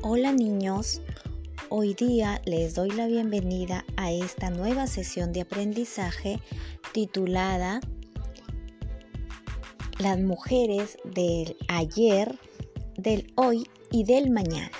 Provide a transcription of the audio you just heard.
Hola niños, hoy día les doy la bienvenida a esta nueva sesión de aprendizaje titulada Las mujeres del ayer, del hoy y del mañana.